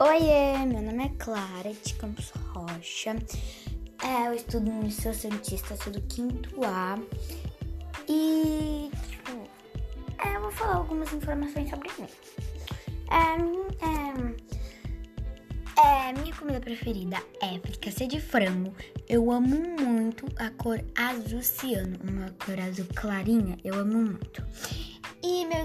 Oiê, meu nome é Clara de Campos Rocha. É, eu estudo no Liceu Santista, sou do quinto A. E, tipo, é, eu vou falar algumas informações sobre mim. É, é, é, minha comida preferida é fricassê de frango. Eu amo muito a cor azul ciano, uma cor azul clarinha. Eu amo muito.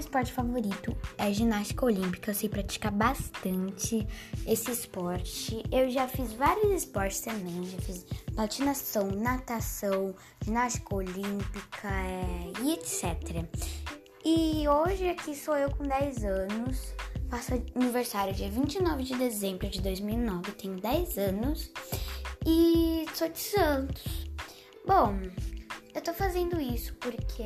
Esporte favorito é ginástica olímpica. Eu sei praticar bastante esse esporte. Eu já fiz vários esportes também. Já fiz patinação, natação, ginástica olímpica é, e etc. E hoje aqui sou eu com 10 anos. Faço aniversário dia 29 de dezembro de 2009. Tenho 10 anos. E sou de Santos. Bom, tô fazendo isso porque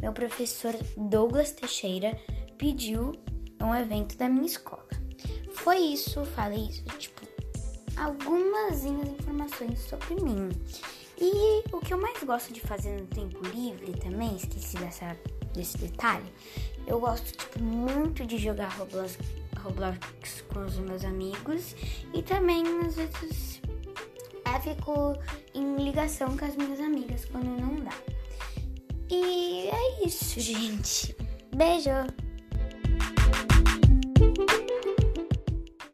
meu professor Douglas Teixeira pediu um evento da minha escola. Foi isso, falei isso, tipo, algumas informações sobre mim. E o que eu mais gosto de fazer no tempo livre também, esqueci dessa, desse detalhe, eu gosto tipo, muito de jogar Roblox, Roblox com os meus amigos e também às vezes eu fico em ligação com as minhas amigas quando não dá. E é isso, gente. Beijo!